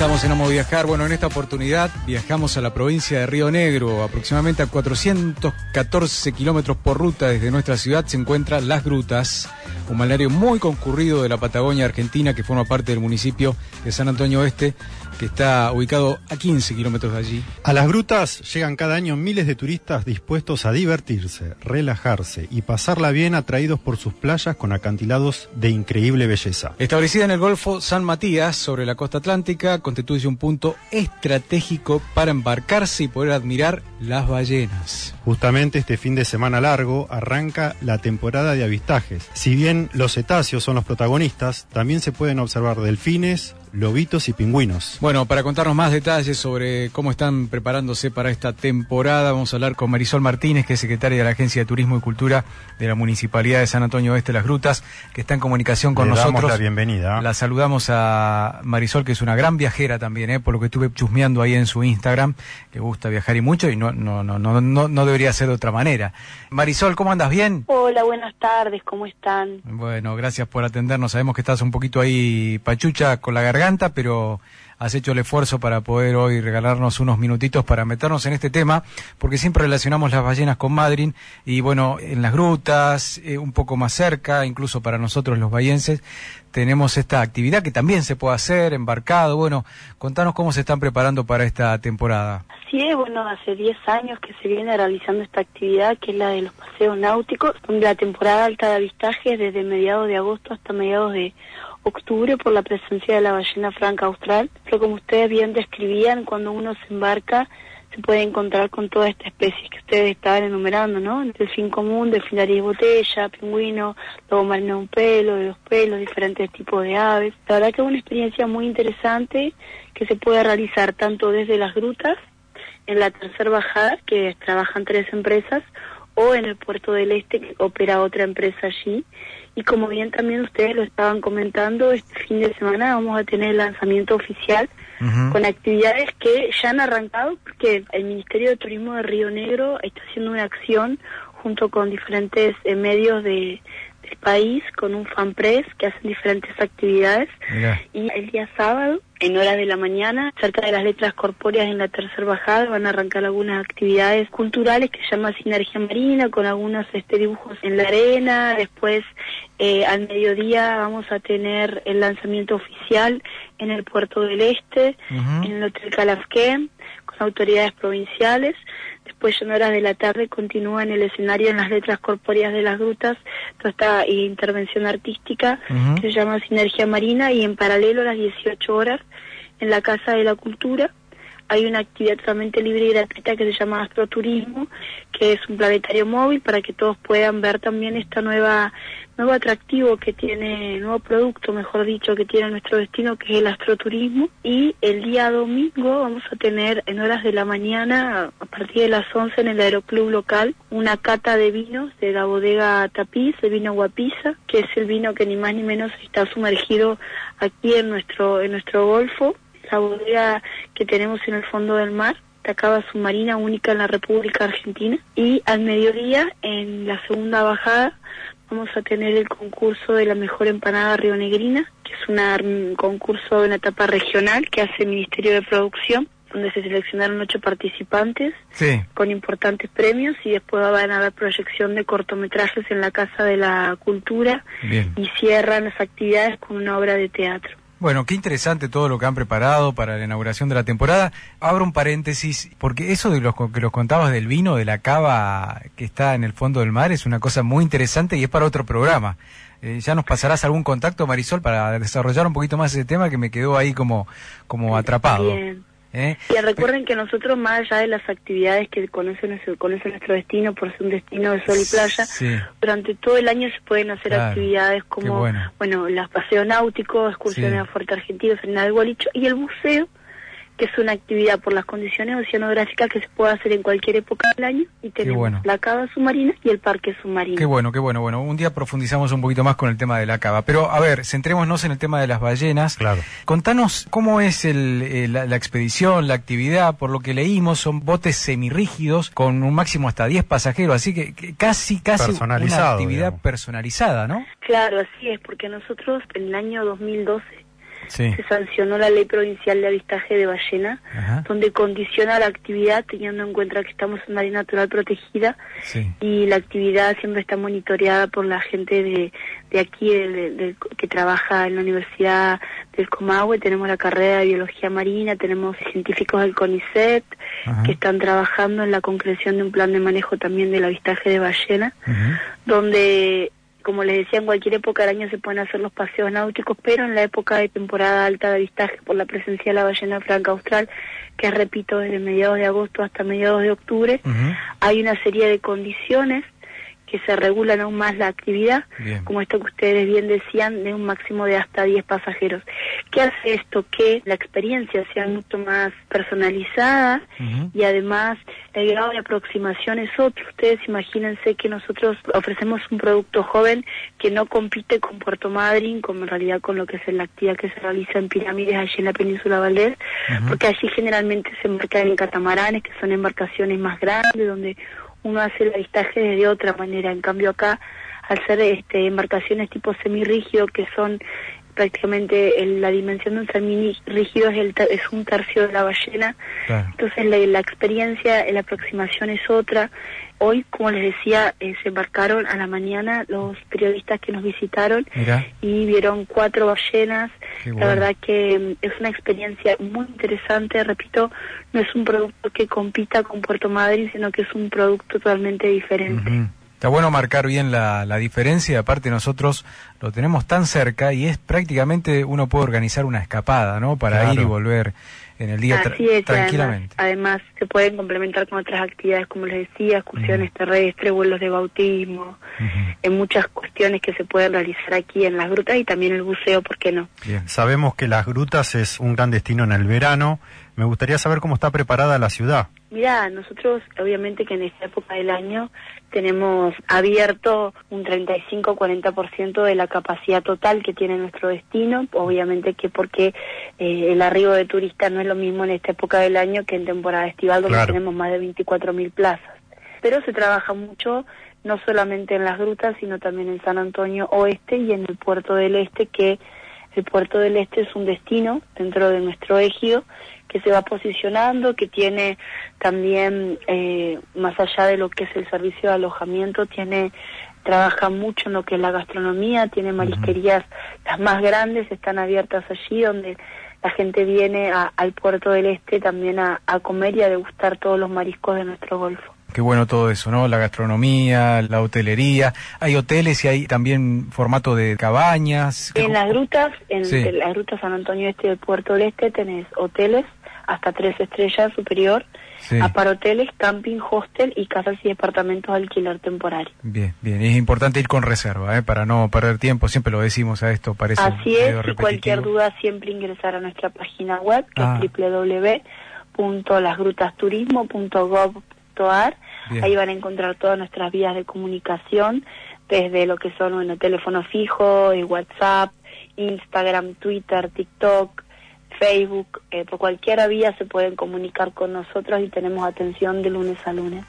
Estamos en Amo Viajar. Bueno, en esta oportunidad viajamos a la provincia de Río Negro. Aproximadamente a 414 kilómetros por ruta desde nuestra ciudad se encuentran Las Grutas, un balneario muy concurrido de la Patagonia Argentina que forma parte del municipio de San Antonio Oeste, que está ubicado a 15 kilómetros de allí. A las grutas llegan cada año miles de turistas dispuestos a divertirse, relajarse y pasarla bien atraídos por sus playas con acantilados de increíble belleza. Establecida en el Golfo San Matías, sobre la costa atlántica, constituye un punto estratégico para embarcarse y poder admirar las ballenas. Justamente este fin de semana largo arranca la temporada de avistajes. Si bien los cetáceos son los protagonistas, también se pueden observar delfines, lobitos y pingüinos. Bueno, para contarnos más detalles sobre cómo están preparándose para esta temporada, vamos a hablar con Marisol Martínez, que es secretaria de la Agencia de Turismo y Cultura de la Municipalidad de San Antonio Oeste Las Grutas, que está en comunicación con Le damos nosotros. la bienvenida. La saludamos a Marisol, que es una gran viajera también, ¿eh? por lo que estuve chusmeando ahí en su Instagram. Le gusta viajar y mucho y no, no, no, no, no, no debería ser de otra manera. Marisol, ¿cómo andas? ¿Bien? Hola, buenas tardes, ¿cómo están? Bueno, gracias por atendernos. Sabemos que estás un poquito ahí pachucha con la garganta, pero has hecho el esfuerzo para poder hoy regalarnos unos minutitos para meternos en este tema, porque siempre relacionamos las ballenas con Madryn y bueno, en las grutas, eh, un poco más cerca, incluso para nosotros los bayenses, tenemos esta actividad que también se puede hacer, embarcado. Bueno, contanos cómo se están preparando para esta temporada. Sí, bueno, hace 10 años que se viene realizando esta actividad, que es la de los paseos náuticos, donde la temporada alta de avistaje es desde mediados de agosto hasta mediados de octubre por la presencia de la ballena franca austral. Pero como ustedes bien describían, cuando uno se embarca se puede encontrar con toda esta especie que ustedes estaban enumerando, ¿no? Delfín común, delfín de botella, pingüino, lobo marino un pelo, de dos pelos, diferentes tipos de aves. La verdad que es una experiencia muy interesante que se puede realizar tanto desde las grutas, en la tercera bajada, que trabajan tres empresas, o en el puerto del Este, que opera otra empresa allí. Y como bien también ustedes lo estaban comentando, este fin de semana vamos a tener el lanzamiento oficial con actividades que ya han arrancado, porque el Ministerio de Turismo de Río Negro está haciendo una acción junto con diferentes eh, medios de, del país, con un fanpress que hacen diferentes actividades. Y el día sábado, en horas de la mañana, cerca de las letras corpóreas en la tercera bajada, van a arrancar algunas actividades culturales que se llama Sinergia Marina, con algunos este, dibujos en la arena. Después, eh, al mediodía, vamos a tener el lanzamiento oficial en el Puerto del Este, en el Hotel Calafquén, autoridades provinciales. Después, en horas de la tarde, continúa en el escenario en las letras corpóreas de las grutas toda esta intervención artística que se llama Sinergia Marina y en paralelo a las 18 horas en la Casa de la Cultura hay una actividad totalmente libre y gratuita que se llama Astroturismo, que es un planetario móvil para que todos puedan ver también esta nueva nuevo atractivo que tiene, nuevo producto, mejor dicho, que tiene nuestro destino, que es el astroturismo. Y el día domingo vamos a tener en horas de la mañana, a partir de las 11 en el aeroclub local, una cata de vinos de la bodega Tapiz, el vino Guapiza, que es el vino que ni más ni menos está sumergido aquí en nuestro, en nuestro golfo la bodega que tenemos en el fondo del mar, la cava submarina única en la República Argentina. Y al mediodía, en la segunda bajada, vamos a tener el concurso de la mejor empanada rionegrina, que es una- un concurso de una etapa regional que hace el Ministerio de Producción, donde se seleccionaron ocho participantes Sí. con importantes premios y después van a haber proyección de cortometrajes en la Casa de la Cultura Bien. y cierran las actividades con una obra de teatro. Bueno, qué interesante todo lo que han preparado para la inauguración de la temporada. Abro un paréntesis, porque eso de los que los contabas del vino, de la cava que está en el fondo del mar, es una cosa muy interesante y es para otro programa. Eh, ya nos pasarás algún contacto, Marisol, para desarrollar un poquito más ese tema que me quedó ahí como, como atrapado. Bien, ¿eh? Y recuerden que nosotros, más allá de las actividades que conoce nuestro, conoce nuestro destino, por ser un destino de sol y playa, Sí. durante todo el año se pueden hacer Claro. actividades como, bueno. bueno, los paseos náuticos, excursiones Sí. a Fuerte Argentino, Fernando del Bolicho, y el buceo, que es una actividad por las condiciones oceanográficas que se puede hacer en cualquier época del año, y tenemos bueno. la cava submarina y el parque submarino. Qué bueno, qué bueno. Bueno, un día profundizamos un poquito más con el tema de la cava. Pero, a ver, centrémonos en el tema de las ballenas. Claro. Contanos cómo es el, eh, la, la expedición, la actividad. Por lo que leímos, son botes semirrígidos con un máximo hasta 10 pasajeros. Así que, que casi, casi una actividad digamos. personalizada, ¿no? Claro, así es, porque nosotros en el año 2012 Sí. se sancionó la ley provincial de avistaje de ballena, Ajá. donde condiciona la actividad teniendo en cuenta que estamos en un área natural protegida Sí. y la actividad siempre está monitoreada por la gente de, de aquí de- que trabaja en la Universidad del Comahue, tenemos la carrera de Biología Marina, tenemos científicos del CONICET Ajá. que están trabajando en la concreción de un plan de manejo también del avistaje de ballena donde, como les decía, en cualquier época del año se pueden hacer los paseos náuticos, pero en la época de temporada alta de avistaje por la presencia de la ballena franca austral, que repito, desde mediados de agosto hasta mediados de octubre, hay una serie de condiciones que se regulan aún más la actividad, Bien. como esto que ustedes bien decían, de un máximo de hasta 10 pasajeros. ¿Qué hace esto? Que la experiencia sea mucho más personalizada y además el grado de aproximación es otro. Ustedes imagínense que nosotros ofrecemos un producto joven que no compite con Puerto Madryn, como en realidad con lo que es la actividad que se realiza en pirámides allí en la península Valdés, porque allí generalmente se embarcan en catamaranes, que son embarcaciones más grandes, donde uno hace el avistaje de otra manera. En cambio acá, al ser este, embarcaciones tipo semirrígido, que son prácticamente el- la dimensión de un semirrígido es, el es un tercio de la ballena, Claro. entonces la, la experiencia, la aproximación es otra. Hoy, como les decía, eh, se embarcaron a la mañana los periodistas que nos visitaron Mira. y vieron cuatro ballenas. La verdad que mm, es una experiencia muy interesante. Repito, no es un producto que compita con Puerto Madryn, sino que es un producto totalmente diferente. Está bueno marcar bien la, la diferencia, aparte nosotros lo tenemos tan cerca y es prácticamente uno puede organizar una escapada, ¿no? Para Claro. ir y volver en el día tra- Así es, además, tranquilamente. además se pueden complementar con otras actividades, como les decía, excursiones terrestres, vuelos de bautismo, en muchas cuestiones que se pueden realizar aquí en las grutas y también el buceo, ¿por qué no? Bien. Sabemos que las grutas es un gran destino en el verano. Me gustaría saber cómo está preparada la ciudad. Mira, nosotros obviamente que en esta época del año tenemos abierto un 35-40% de la capacidad total que tiene nuestro destino, obviamente que porque eh, el arribo de turistas no es lo mismo en esta época del año que en temporada estival donde Claro. tenemos más de 24.000 plazas. Pero se trabaja mucho no solamente en las grutas, sino también en San Antonio Oeste y en el Puerto del Este, que el Puerto del Este es un destino dentro de nuestro ejido que se va posicionando, que tiene también, eh, más allá de lo que es el servicio de alojamiento, tiene trabaja mucho en lo que es la gastronomía, tiene marisquerías las más grandes, están abiertas allí donde la gente viene a- al Puerto del Este también a, a comer y a degustar todos los mariscos de nuestro golfo. Qué bueno todo eso, ¿no? La gastronomía, la hotelería. Hay hoteles y hay también formato de cabañas. En las grutas, en Sí. de las grutas San Antonio Este y el Puerto del Este tenés hoteles hasta tres estrellas superior, Sí. aparoteles, camping, hostel y casas y departamentos de alquiler temporario. Bien, bien. Es importante ir con reserva, ¿eh? Para no perder tiempo. Siempre lo decimos a esto, parece Así es, y cualquier duda siempre ingresar a nuestra página web, que Ah. es www.lasgrutasturismo.gov.ar. Ahí van a encontrar todas nuestras vías de comunicación, desde lo que son bueno, teléfono fijo, y WhatsApp, Instagram, Twitter, TikTok, Facebook. eh, por cualquier vía se pueden comunicar con nosotros y tenemos atención de lunes a lunes.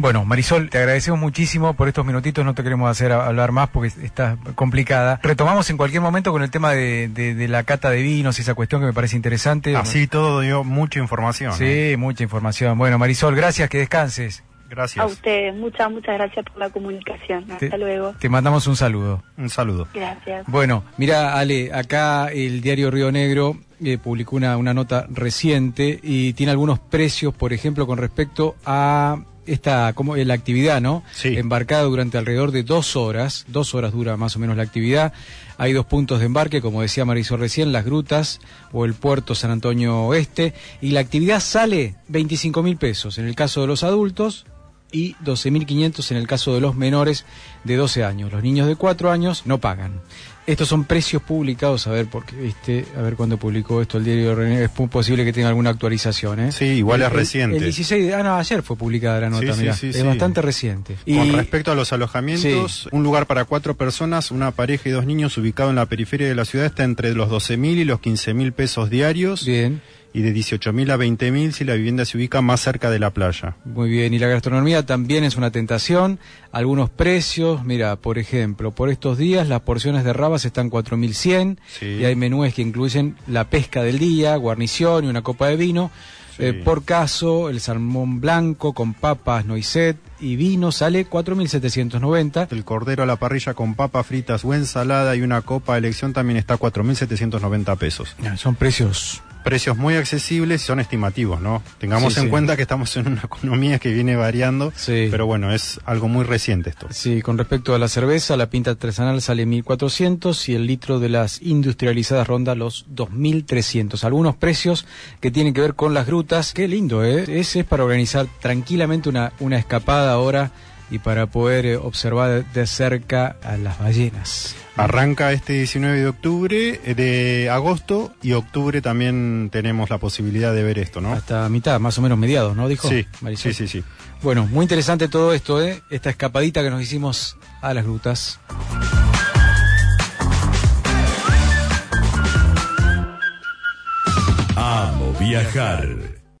Bueno, Marisol, te agradecemos muchísimo por estos minutitos, no te queremos hacer hablar más porque está complicada. Retomamos en cualquier momento con el tema de, de- de la cata de vinos y esa cuestión que me parece interesante. Así todo dio mucha información. ¿eh? Sí, mucha información. Bueno, Marisol, gracias, que descanses. Gracias. A ustedes, muchas, muchas gracias por la comunicación. Hasta Te- luego. Te mandamos un saludo. Un saludo. Gracias. Bueno, mira, Ale, acá el diario Río Negro eh, publicó una, una nota reciente y tiene algunos precios, por ejemplo, con respecto a esta como la actividad, ¿no? Sí. Embarcada durante alrededor de dos horas, dos horas dura más o menos la actividad. Hay dos puntos de embarque, como decía Marisol recién, las grutas o el puerto San Antonio Oeste, y la actividad sale 25 mil pesos en el caso de los adultos y 12.500 en el caso de los menores de 12 años. Los niños de 4 años no pagan. Estos son precios publicados, a ver, porque viste, a ver cuándo publicó esto el diario René, es posible que tenga alguna actualización, ¿eh? Sí, igual El- es el- reciente. El 16 de, ah, no, ayer fue publicada la nota, Sí, sí, mirá. sí, es bastante reciente. Con respecto a los alojamientos, un lugar para cuatro personas, una pareja y dos niños ubicado en la periferia de la ciudad está entre los 12.000 y los 15.000 pesos diarios Bien, y de 18.000 a 20.000 si la vivienda se ubica más cerca de la playa. muy bien. Y la gastronomía también es una tentación. Algunos precios, mira, por ejemplo, por estos días las porciones de rabas están 4.100 Sí. y hay menúes que incluyen la pesca del día, guarnición y una copa de vino. Sí. Eh, por caso, el salmón blanco con papas, noisette y vino sale 4.790. El cordero a la parrilla con papas fritas o ensalada y una copa de elección también está a 4.790 pesos. Son precios Precios muy accesibles y son estimativos, ¿no? Tengamos Sí, en sí. cuenta que estamos en una economía que viene variando, Sí. pero bueno, es algo muy reciente esto. Sí, con respecto a la cerveza, la pinta artesanal sale 1.400 y el litro de las industrializadas ronda los 2.300. Algunos precios que tienen que ver con las grutas. Qué lindo, ¿eh? Ese es para organizar tranquilamente una, una escapada ahora y para poder eh, observar de cerca a las ballenas. Arranca este 19 de octubre, eh, de agosto y octubre también tenemos la posibilidad de ver esto, ¿no? Hasta mitad, más o menos mediados, ¿no? Dijo Sí, Marisol. sí, sí, sí. Bueno, muy interesante todo esto, ¿eh? Esta escapadita que nos hicimos a las grutas. Amo viajar.